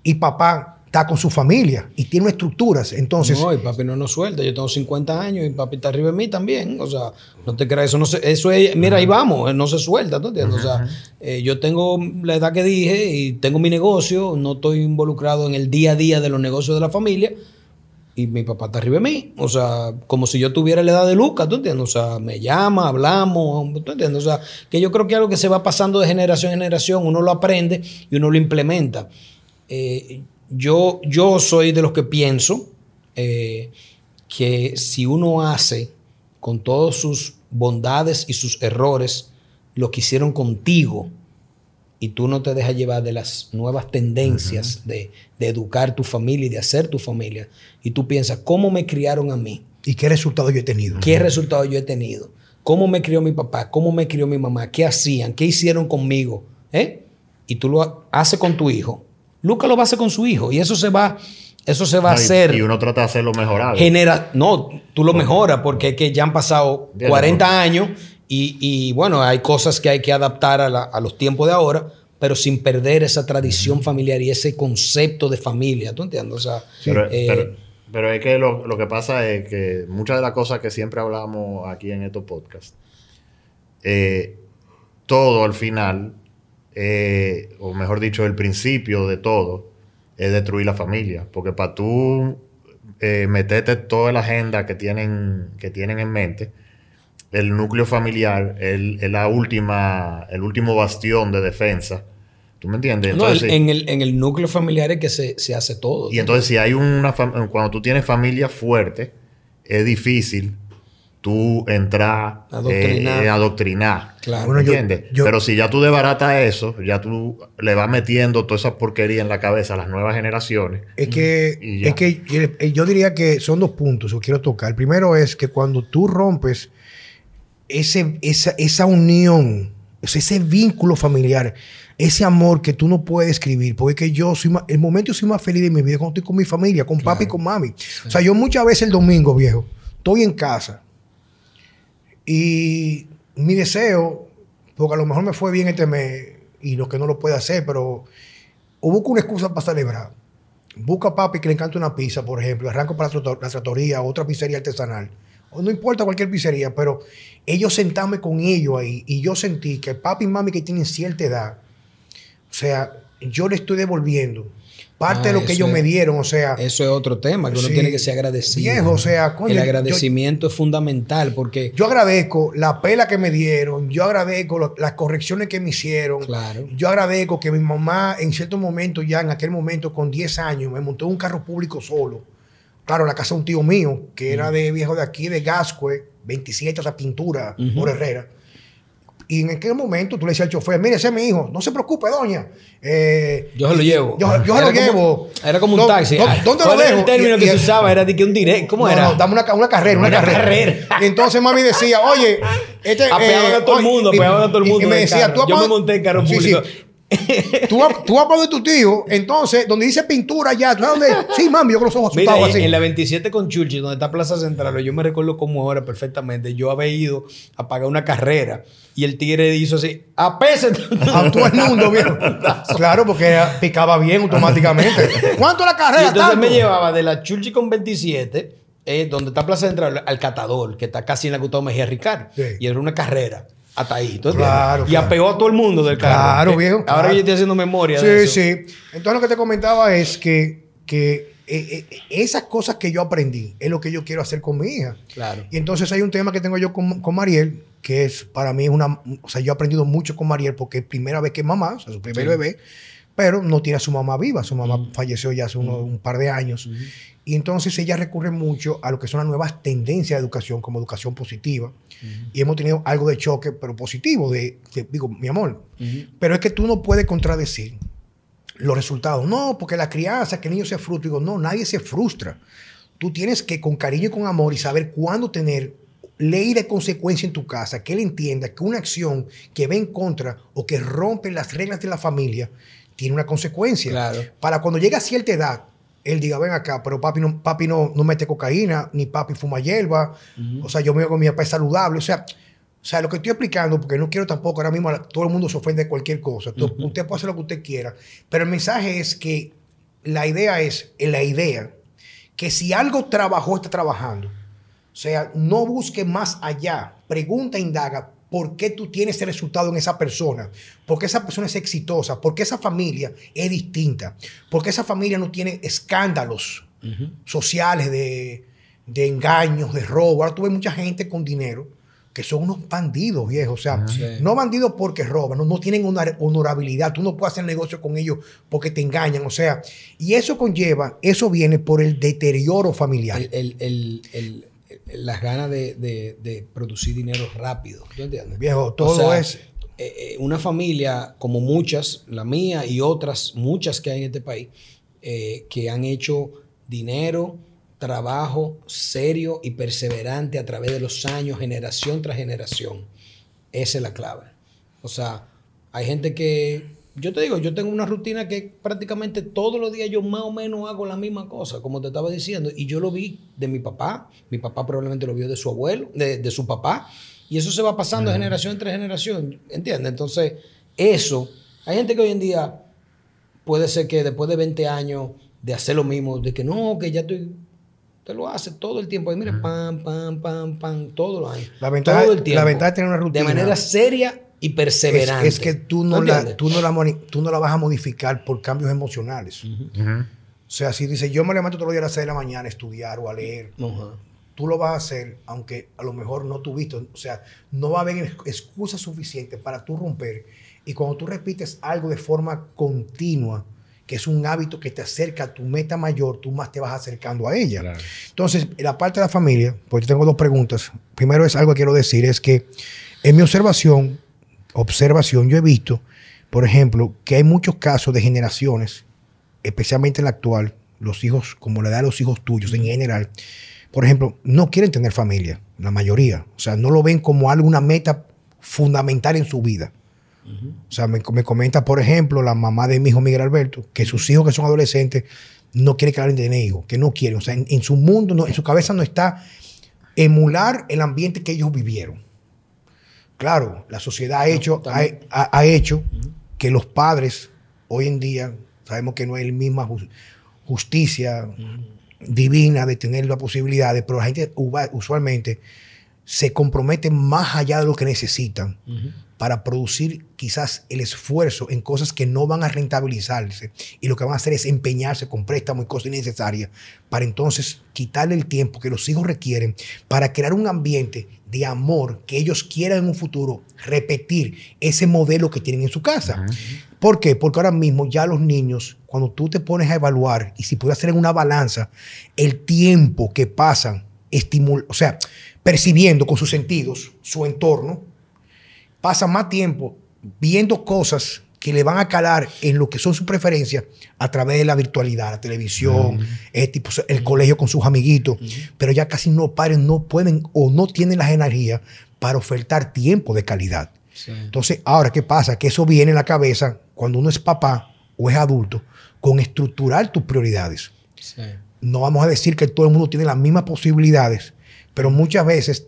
Y papá está con su familia y tiene estructuras. Entonces, no, y papi no nos suelta. Yo tengo 50 años y papi está arriba de mí también. O sea, no te creas, eso no se, eso es, mira, ahí vamos, eh, no se suelta, ¿tú entiendes? O sea, eh, yo tengo la edad que dije y tengo mi negocio, no estoy involucrado en el día a día de los negocios de la familia. Y mi papá está arriba de mí. O sea, como si yo tuviera la edad de Lucas, ¿tú entiendes? O sea, me llama, hablamos, ¿tú entiendes? O sea, que yo creo que algo que se va pasando de generación en generación, uno lo aprende y uno lo implementa. Eh, yo, yo soy de los que pienso eh, que si uno hace con todas sus bondades y sus errores lo que hicieron contigo y tú no te dejas llevar de las nuevas tendencias de, de educar tu familia y de hacer tu familia, y tú piensas, ¿cómo me criaron a mí? ¿y qué resultado yo he tenido? ¿Qué resultado yo he tenido? ¿Cómo me crió mi papá? ¿Cómo me crió mi mamá? ¿Qué hacían? ¿Qué hicieron conmigo? ¿Eh? Y tú lo ha- haces con tu hijo. Lucas lo va a hacer con su hijo. Y eso se va, eso se va a No, hacer. Y uno trata de hacerlo mejorable. Genera, no, tú lo mejoras porque es que ya han pasado Bien, 40 ¿no? años y, y, bueno, hay cosas que hay que adaptar a, la- a los tiempos de ahora, pero sin perder esa tradición familiar y ese concepto de familia. ¿Tú entiendes? O sea, Pero, eh, pero- pero es que lo, lo que pasa es que muchas de las cosas que siempre hablamos aquí en estos podcasts, eh, todo al final, eh, o mejor dicho, el principio de todo, es destruir la familia. Porque para tú meterte toda la agenda que tienen, que tienen en mente, el núcleo familiar es la última, el último bastión de defensa. ¿Tú me entiendes? No, el- en, el, en el núcleo familiar es que se, se hace todo. y entonces si hay una cuando tú tienes familia fuerte, es difícil tú entrar Adoctrinar. eh, eh, adoctrinar. Claro. Bueno, ¿Entiendes? yo- Pero si ya tú desbaratas eso, ya tú le vas metiendo toda esa porquería en la cabeza a las nuevas generaciones. Es que, es que eh, yo diría que son dos puntos que quiero tocar. El primero es que cuando tú rompes ese, esa, esa unión, ese vínculo familiar, ese amor que tú no puedes describir, porque yo soy más, el momento yo soy más feliz de mi vida cuando estoy con mi familia, con papi y con mami. O sea, yo muchas veces el domingo, viejo, estoy en casa y mi deseo, porque a lo mejor me fue bien este mes y lo que no lo puede hacer, pero o busco una excusa para celebrar. Busca a papi que le encanta una pizza, por ejemplo, arranco para la la tratoría, otra pizzería artesanal. O no importa cualquier pizzería, pero ellos sentarme con ellos ahí y yo sentí que papi y mami que tienen cierta edad, o sea, yo le estoy devolviendo parte Ah, de lo que ellos es- me dieron, o sea, Eso es otro tema, que uno Sí. tiene que ser agradecido. Viejo, o sea, coño, el yo- agradecimiento es fundamental porque, yo agradezco la pela que me dieron, yo agradezco lo- las correcciones que me hicieron, claro, Yo agradezco que mi mamá en cierto momento, ya en aquel momento con 10 años, me montó un carro público solo. Claro, en la casa de un tío mío, que era de viejo de aquí, de Gascue, 27, o sea, pintura, por Herrera. Y en aquel momento tú le decías al chofer, mire, ese es mi hijo, no se preocupe, doña. Eh, yo se lo llevo. Yo, yo se lo como- llevo. Era como un ¿Dó- taxi. dó- ¿Dónde lo ¿Cuál era dejo? el término Y- que y- se usaba? Era de que un direct. ¿Cómo no, era? no, dame una, una carrera, una, Una carrera. carrera. Y entonces mami decía, oye, este, Apeaban a todo el mundo, apeaban a todo el mundo Y me decía, carro. tú Yo me monté en carro Sí, sí. Tú, vas- tú vas para donde tu tío, entonces, donde dice pintura ya, ¿tú sabes dónde? Sí, mami, yo con los ojos asustados así. en la 27 con Churchill, donde está Plaza Central, yo me recuerdo como ahora perfectamente. Yo había ido a pagar una carrera y el tigre hizo así: ¡Apese! A todo el mundo, viejo. Claro, porque picaba bien automáticamente. ¿Cuánto la Y carrera? entonces Tanto. me llevaba de la Churchill con 27, eh, donde está Plaza Central, al Catador, que está casi en la Gustavo Mejía Ricard. Sí. Y era una carrera. Hasta ahí. Y claro. apeó a todo el mundo del carro. Claro, Eh, viejo, Ahora claro. yo estoy haciendo memoria de Sí, eso. sí. Entonces lo que te comentaba es que, que eh, eh, esas cosas que yo aprendí es lo que yo quiero hacer con mi hija. Claro. Y entonces hay un tema que tengo yo con, con Mariel, que es para mí es una... O sea, yo he aprendido mucho con Mariel porque es primera vez que es mamá, o sea, su primer Sí. bebé, pero no tiene a su mamá viva. Su mamá falleció ya hace uno- un par de años. Y entonces ella recurre mucho a lo que son las nuevas tendencias de educación, como educación positiva. Y hemos tenido algo de choque, pero positivo, de, de- digo, mi amor, pero es que tú no puedes contradecir los resultados. No, porque la crianza, que el niño se frustra. Digo, no, nadie se frustra. Tú tienes que, con cariño y con amor, y saber cuándo tener ley de consecuencia en tu casa, que él entienda que una acción que va en contra o que rompe las reglas de la familia tiene una consecuencia. Claro. Para cuando llegue a cierta edad, él diga, ven acá, pero papi no, papi no, no mete cocaína, ni papi fuma hierba, o sea, yo me hago mi papá es saludable, o sea, o sea, lo que estoy explicando, porque no quiero tampoco ahora mismo, todo el mundo se ofende de cualquier cosa, usted puede hacer lo que usted quiera, pero el mensaje es que la idea es, la idea, que si algo trabajó, está trabajando, o sea, no busque más allá, pregunta, indaga, ¿por qué tú tienes ese resultado en esa persona? ¿Por qué esa persona es exitosa? ¿Por qué esa familia es distinta? ¿Por qué esa familia no tiene escándalos sociales de, de engaños, de robo? Ahora tú ves mucha gente con dinero que son unos bandidos, viejos. O sea, Sí. no bandidos porque roban, no, no tienen honor- honorabilidad. Tú no puedes hacer negocio con ellos porque te engañan. O sea, y eso conlleva, eso viene por el deterioro familiar. El- el- el- el- el- las ganas de, de- de producir dinero rápido. ¿Tú entiendes? Viejo, todo O sea, es... eh, eh, una familia como muchas, la mía y otras muchas que hay en este país, eh, que han hecho dinero, trabajo serio y perseverante a través de los años, generación tras generación. Esa es la clave. O sea, hay gente que, yo te digo, yo tengo una rutina que prácticamente todos los días yo más o menos hago la misma cosa, como te estaba diciendo, y yo lo vi de mi papá, mi papá probablemente lo vio de su abuelo, de, de su papá, y eso se va pasando de generación tras generación, ¿entiendes? Entonces, eso, hay gente que hoy en día puede ser que después de 20 años de hacer lo mismo, de que no, que ya estoy, te lo hace todo el tiempo, y mira, pam, pam, pam, pam, todos los años. La ventaja- todo el tiempo. la ventaja de tener una rutina. De manera seria y perseverante. Es, es que tú no, ¿Tú la, tú, no la, tú no la vas a modificar por cambios emocionales. Ujú. O sea, si dice yo me levanto todos los días a las 6 de la mañana a estudiar o a leer, Ajá. tú lo vas a hacer, aunque a lo mejor no tuviste, o sea, no va a haber excusas suficientes para tú romper. Y cuando tú repites algo de forma continua, que es un hábito que te acerca a tu meta mayor, tú más te vas acercando a ella. Claro. Entonces, la parte de la familia, pues yo tengo dos preguntas. Primero es algo que quiero decir, es que en mi observación, observación, yo he visto, por ejemplo, que hay muchos casos de generaciones, especialmente en la actual, los hijos, como la edad de los hijos tuyos en general, por ejemplo, no quieren tener familia, la mayoría. O sea, no lo ven como algo, una meta fundamental en su vida. O sea, me, me comenta, por ejemplo, la mamá de mi hijo Miguel Alberto, que sus hijos que son adolescentes no quieren que de tener hijos, que no quieren. O sea, en, en su mundo, no- en su cabeza no está emular el ambiente que ellos vivieron. Claro, la sociedad ha hecho, ha, ha- ha hecho que los padres hoy en día, sabemos que no hay la misma jus- justicia divina de tener las posibilidades, pero la gente usualmente se compromete más allá de lo que necesitan. Para producir quizás el esfuerzo en cosas que no van a rentabilizarse y lo que van a hacer es empeñarse con préstamos y cosas innecesarias para entonces quitarle el tiempo que los hijos requieren para crear un ambiente de amor que ellos quieran en un futuro repetir ese modelo que tienen en su casa. ¿Por qué? Porque ahora mismo ya los niños, cuando tú te pones a evaluar y si puedes hacer en una balanza el tiempo que pasan estimul o sea, percibiendo con sus sentidos su entorno, pasan más tiempo viendo cosas que le van a calar en lo que son sus preferencias a través de la virtualidad, la televisión, eh, tipo, el colegio con sus amiguitos, pero ya casi no padres no pueden o no tienen las energías para ofertar tiempo de calidad. Sí. Entonces, ahora, ¿qué pasa? Que eso viene en la cabeza cuando uno es papá o es adulto, con estructurar tus prioridades. Sí. No vamos a decir que todo el mundo tiene las mismas posibilidades, pero muchas veces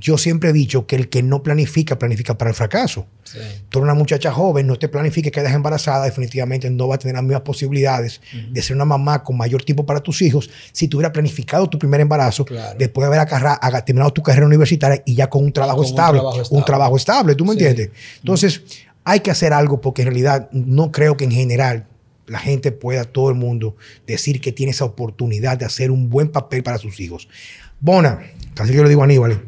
yo siempre he dicho que el que no planifica, planifica para el fracaso. Sí. Tú eres una muchacha joven, no te planifiques, quedas embarazada, definitivamente no va a tener las mismas posibilidades de ser una mamá con mayor tiempo para tus hijos si tú hubieras planificado tu primer embarazo Claro. después de haber haga- terminado tu carrera universitaria y ya con un trabajo, con un estable, un trabajo estable, ¿tú me Sí. entiendes? Entonces, hay que hacer algo porque en realidad no creo que en general la gente pueda, todo el mundo, decir que tiene esa oportunidad de hacer un buen papel para sus hijos. Bona, casi yo le digo a Aníbal,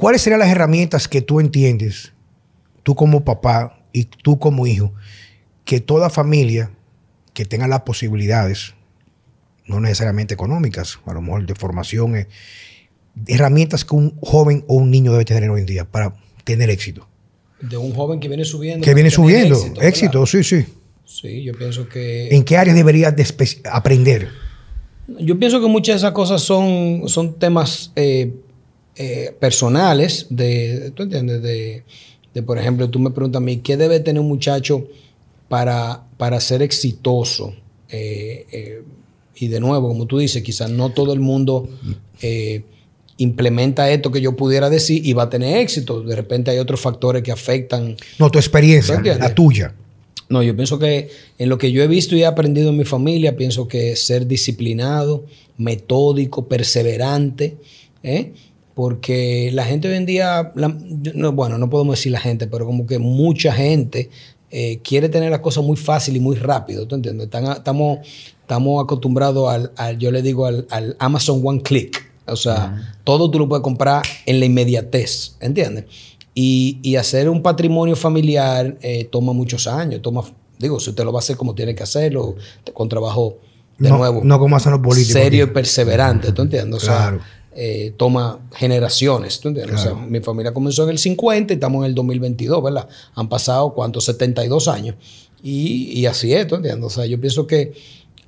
¿cuáles serían las herramientas que tú entiendes, tú como papá y tú como hijo, que toda familia que tenga las posibilidades, no necesariamente económicas, a lo mejor de formación, eh, herramientas que un joven o un niño debe tener hoy en día para tener éxito? De un joven que viene subiendo. Que viene subiendo, éxito, sí, sí. Sí, yo pienso que. ¿En qué áreas deberías de aprender? Yo pienso que muchas de esas cosas son, son temas eh, eh, personales, de, ¿tú entiendes? De, de, por ejemplo, tú me preguntas a mí, ¿qué debe tener un muchacho para, para ser exitoso? Eh, eh, y de nuevo, como tú dices, quizás no todo el mundo implementa esto que yo pudiera decir y va a tener éxito. De repente hay otros factores que afectan No, tu experiencia, la tuya. no, yo pienso que en lo que yo he visto y he aprendido en mi familia, pienso que ser disciplinado, metódico, perseverante, ¿eh? Porque la gente hoy en día, la- yo- no, bueno, no podemos decir la gente, pero como que mucha gente eh, quiere tener las cosas muy fácil y muy rápido, ¿tú entiendes? Estamos, estamos acostumbrados al, al- yo le digo, al, al Amazon One Click. O sea, todo tú lo puedes comprar en la inmediatez, ¿entiendes? Y, y hacer un patrimonio familiar eh, toma muchos años. Toma, digo, si usted lo va a hacer como tiene que hacerlo, con trabajo de no, nuevo, No como hacen los políticos. serio y perseverante, ¿tú entiendes? O sea, Claro. Eh, toma generaciones, ¿tú entiendes? O sea, mi familia comenzó en el 50 y estamos en el 2022, ¿verdad? Han pasado, ¿cuántos? 72 años. Y, y así es, ¿tú entiendes? O sea, yo pienso que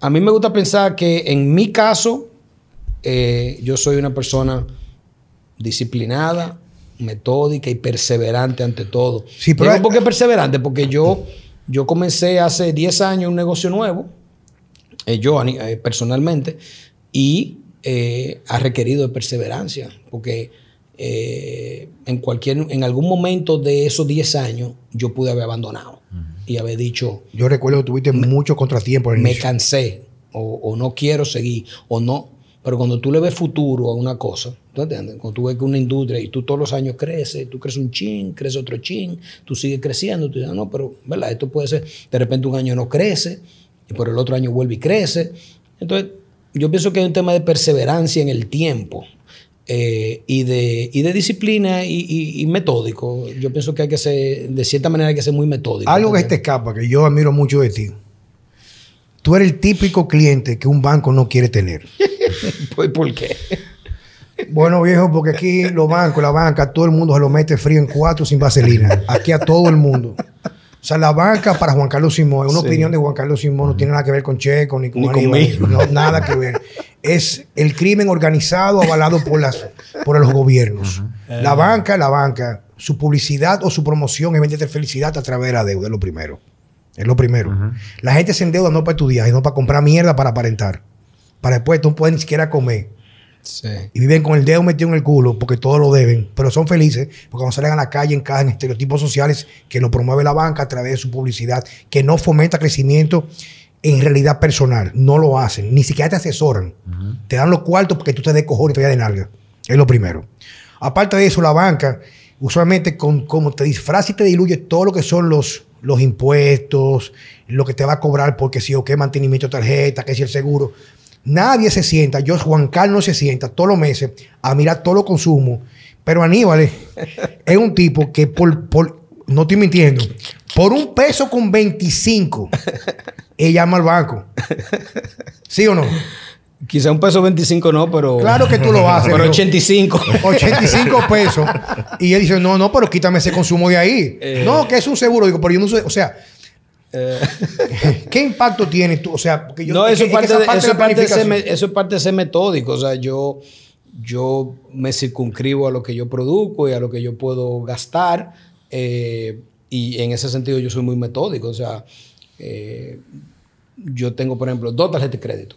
a mí me gusta pensar que en mi caso, eh, yo soy una persona disciplinada, metódica y perseverante ante todo. Sí, pero ¿Por qué perseverante? Porque yo, yo comencé hace 10 años un negocio nuevo, eh, yo eh, personalmente, y eh, ha requerido de perseverancia, porque eh, en, cualquier, en algún momento de esos 10 años yo pude haber abandonado y haber dicho, Yo recuerdo que tuviste muchos contratiempos me inicio. cansé o, o no quiero seguir o no. Pero cuando tú le ves futuro a una cosa, ¿tú entiendes? Cuando tú ves que una industria y tú todos los años creces, tú creces un chin, creces otro chin, tú sigues creciendo, tú dices, no, pero, ¿verdad? Esto puede ser, de repente un año no crece, y por el otro año vuelve y crece. Entonces, yo pienso que hay un tema de perseverancia en el tiempo. eh, y, de, y de disciplina y, y- y metódico. Yo pienso que hay que ser, de cierta manera hay que ser muy metódico. Algo que te escapa, que yo admiro mucho de ti. Tú eres el típico cliente que un banco no quiere tener. Pues, ¿Por qué? Bueno, viejo, porque aquí los bancos, la banca, todo el mundo se lo mete frío en cuatro sin vaselina. Aquí a todo el mundo. O sea, la banca para Juan Carlos Simón, una Sí. opinión de Juan Carlos Simón no tiene nada que ver con Checo ni con Ni Aníbal, conmigo. no, nada que ver. Es el crimen organizado avalado por las por los gobiernos. La banca, la banca, su publicidad o su promoción es venderte felicidad a través de la deuda, es lo primero. Es lo primero. La gente se endeuda no para estudiar, sino para comprar mierda para aparentar. Para después tú no puedes ni siquiera comer Sí. y viven con el dedo metido en el culo porque todo lo deben, pero son felices porque cuando salen a la calle encajan en estereotipos sociales que lo promueve la banca a través de su publicidad, que no fomenta crecimiento en realidad personal. No lo hacen, ni siquiera te asesoran. Te dan los cuartos porque tú te des cojones y te vayas de nalga. Es lo primero. Aparte de eso, la banca, usualmente, con, como te disfraza y te diluye todo lo que son los, los impuestos, lo que te va a cobrar porque si o qué mantenimiento de tarjeta, que si el seguro. Nadie se sienta, yo, Juan Carlos, no se sienta todos los meses a mirar todo lo consumo. Pero Aníbal es, es un tipo que por, por, no estoy mintiendo, por un peso con 25, él llama al banco. ¿Sí o no? Quizá un peso 25 no, pero. Claro que tú lo haces. Pero 85. 85 pesos. Y él dice, no, no, pero quítame ese consumo de ahí. Eh. No, que es un seguro. Digo, pero yo no sé, o sea, ¿qué impacto tiene tú? O sea, porque yo no, eso que- es parte, parte de ser, metódico. O sea, yo, yo me circunscribo a lo que yo produzco y a lo que yo puedo gastar. eh, y en ese sentido yo soy muy metódico. O sea, eh, yo tengo, por ejemplo, dos tarjetas de crédito.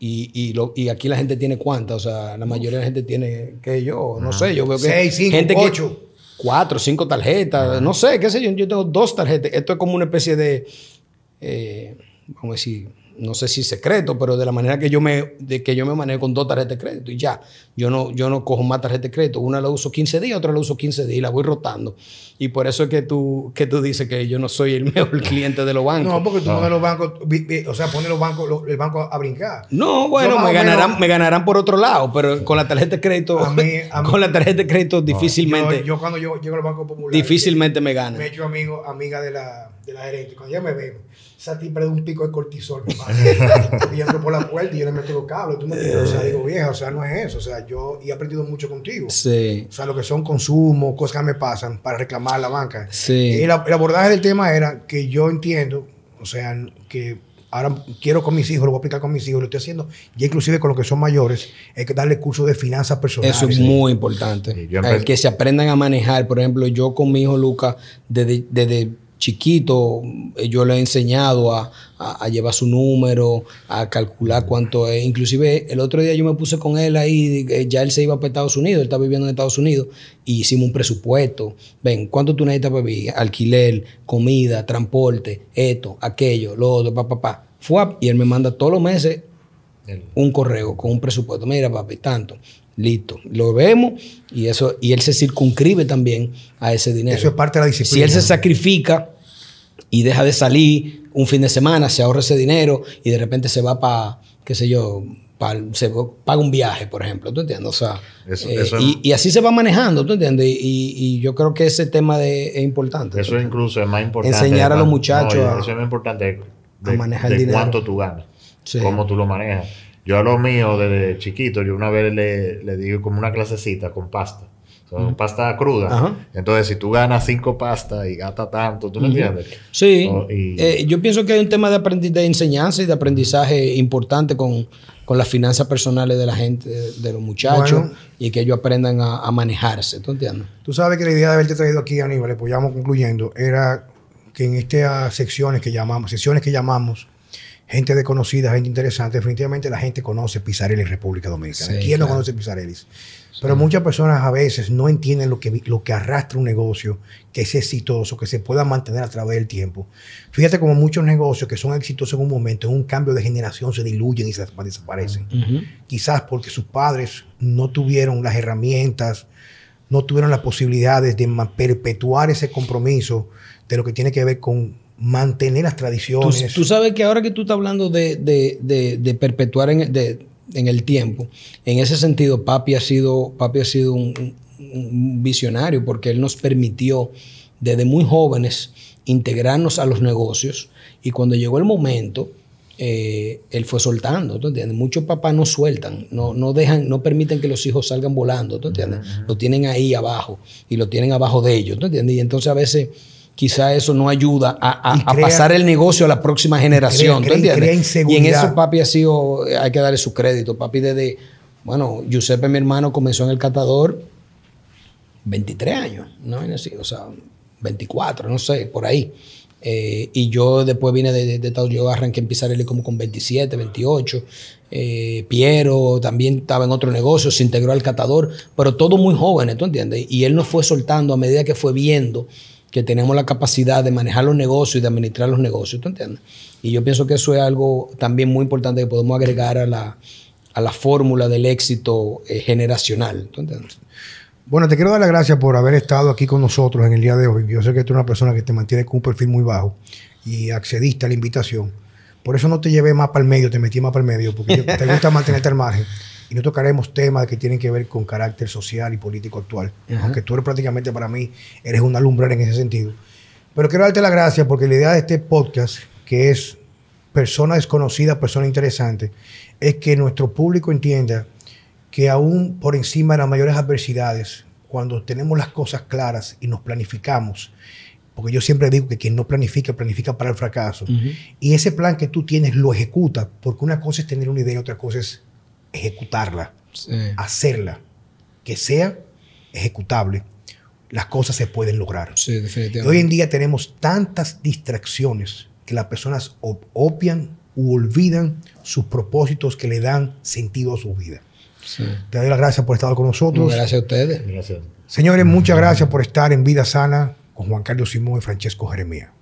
Y, y, lo- y aquí la gente tiene cuántas. O sea, la mayoría de la gente tiene, que yo, no sé, yo veo que Seis, cinco, gente que- ocho. Cuatro, cinco tarjetas, no sé, qué sé yo, yo tengo dos tarjetas. Esto es como una especie de, eh, vamos a decir, no sé si secreto, pero de la manera que yo me, de que yo me manejo con dos tarjetas de crédito y ya. Yo no, yo no cojo más tarjetas de crédito. Una la uso 15 días, otra la uso 15 días y la voy rotando. Y por eso es que tú, que tú dices que yo no soy el mejor cliente de los bancos. No, porque tú No. pones los bancos, o sea, pones los bancos, lo- el banco a brincar. No, bueno, me menos- ganarán, me ganarán por otro lado, pero con la tarjeta de crédito, A mí- a mí- con la tarjeta de crédito difícilmente, Yo, yo cuando yo llego al Banco Popular, difícilmente me me ganan. he hecho amigo, amiga de la, de la gerente. Cuando ella me ve, esa tipa de un pico de cortisol. y entro por la puerta y yo le meto los cables. Tú me? O sea, digo, vieja, o sea, no es eso. O sea, yo y he aprendido mucho contigo. Sí, O sea, lo que son consumos, cosas que me pasan para reclamar a la banca. sí. Y el, el abordaje del tema era que yo entiendo, o sea, que ahora quiero con mis hijos, lo voy a aplicar con mis hijos, lo estoy haciendo, ya inclusive con los que son mayores, hay que darle curso de finanzas personales. Eso es muy importante. Sí, que se aprendan a manejar. Por ejemplo, yo con mi hijo Lucas, desde, desde chiquito, yo le he enseñado a, llevar su número, a calcular cuánto es. Inclusive el otro día yo me puse con él ahí, ya él se iba para Estados Unidos, él está viviendo en Estados Unidos, y hicimos un presupuesto. Ven, ¿cuánto tú necesitas para vivir? Alquiler, comida, transporte, esto, aquello, lo otro, papá, papá. Fue y él me manda todos los meses un correo con un presupuesto. Mira, papi, tanto. Listo. Lo vemos y eso y él se circunscribe también a ese dinero. Eso es parte de la si disciplina. él se sacrifica y deja de salir un fin de semana, se ahorra ese dinero y de repente se va para, qué sé yo, pa- se paga un viaje, por ejemplo. ¿Tú entiendes? O sea, Eso- eh, eso- y, y así se va manejando, ¿tú entiendes? Y, y yo creo que ese tema de, es importante. Eso incluso es más importante. Enseñar a los muchachos no, a- eso es más importante de, a manejar de el dinero. cuánto tú ganas. Sí. Cómo tú lo manejas. Yo a lo mío desde chiquito, yo una vez le, le di como una clasecita con pasta. Son pasta cruda. Ajá. Entonces, si tú ganas cinco pastas y gastas tanto, ¿tú me entiendes? Sí, y- Eh, yo pienso que hay un tema de, aprendi- de enseñanza y de aprendizaje importante con, con las finanzas personales de la gente, de, de los muchachos, Bueno. y que ellos aprendan a, a manejarse, ¿tú entiendes? Tú sabes que la idea de haberte traído aquí, Aníbal, pues ya vamos concluyendo, era que en estas secciones que llamamos, sesiones que llamamos, gente desconocida, gente interesante. Definitivamente la gente conoce Pizarelli en República Dominicana. Sí, ¿Quién no claro. conoce Pizarelli? Pero muchas personas a veces no entienden lo que, lo que arrastra un negocio, que es exitoso, que se pueda mantener a través del tiempo. Fíjate como muchos negocios que son exitosos en un momento, en un cambio de generación se diluyen y se desaparecen. Quizás porque sus padres no tuvieron las herramientas, no tuvieron las posibilidades de perpetuar ese compromiso de lo que tiene que ver con mantener las tradiciones. tú sabes que ahora que tú estás hablando de, de- de- de perpetuar en, el- de- en el tiempo, en ese sentido, papi ha sido, papi ha sido un, visionario porque él nos permitió desde muy jóvenes integrarnos a los negocios y cuando llegó el momento, eh, él fue soltando, ¿tú entiendes? Muchos papás no sueltan, no, no dejan, no permiten que los hijos salgan volando, ¿tú entiendes? Lo tienen ahí abajo y lo tienen abajo de ellos, ¿tú entiendes? Y entonces a veces quizá eso no ayuda a, pasar el negocio a la próxima generación, crea- ¿tú entiendes? y en eso papi ha sido, hay que darle su crédito, papi desde, bueno, Giuseppe, mi hermano, comenzó en el catador 23 años, no o sea, 24, no sé, por ahí. Eh, y yo después vine de, de, de Estados Unidos, yo arranqué en Pizarelli como con 27, 28. Eh, Piero también estaba en otro negocio, se integró al catador, pero todo muy jóvenes, ¿tú entiendes? Y él nos fue soltando a medida que fue viendo que tenemos la capacidad de manejar los negocios y de administrar los negocios, ¿tú entiendes? Y yo pienso que eso es algo también muy importante que podemos agregar a la, a la fórmula del éxito eh, generacional, ¿tú entiendes? Bueno, te quiero dar las gracias por haber estado aquí con nosotros en el día de hoy. Yo sé que tú eres una persona que te mantiene con un perfil muy bajo y accediste a la invitación. Por eso no te llevé más para el medio, te metí más para el medio, porque te gusta mantenerte al margen. Y no tocaremos temas que tienen que ver con carácter social y político actual. Ajá. Aunque tú eres prácticamente para mí, eres una lumbrera en ese sentido. Pero quiero darte las gracias porque la idea de este podcast, que es persona desconocida, persona interesante, es que nuestro público entienda que aún por encima de las mayores adversidades, cuando tenemos las cosas claras y nos planificamos, porque yo siempre digo que quien no planifica, planifica para el fracaso, y ese plan que tú tienes lo ejecuta, porque una cosa es tener una idea y otra cosa es ejecutarla, Sí. hacerla, que sea ejecutable, las cosas se pueden lograr. Sí, Y definitivamente. hoy en día tenemos tantas distracciones que las personas ob- obvian u olvidan sus propósitos que le dan sentido a su vida. Sí. Te doy las gracias por estar con nosotros. Gracias a ustedes. Gracias. Señores, muchas gracias por estar en Vida Sana con Juan Carlos Simón y Francesco Jeremía.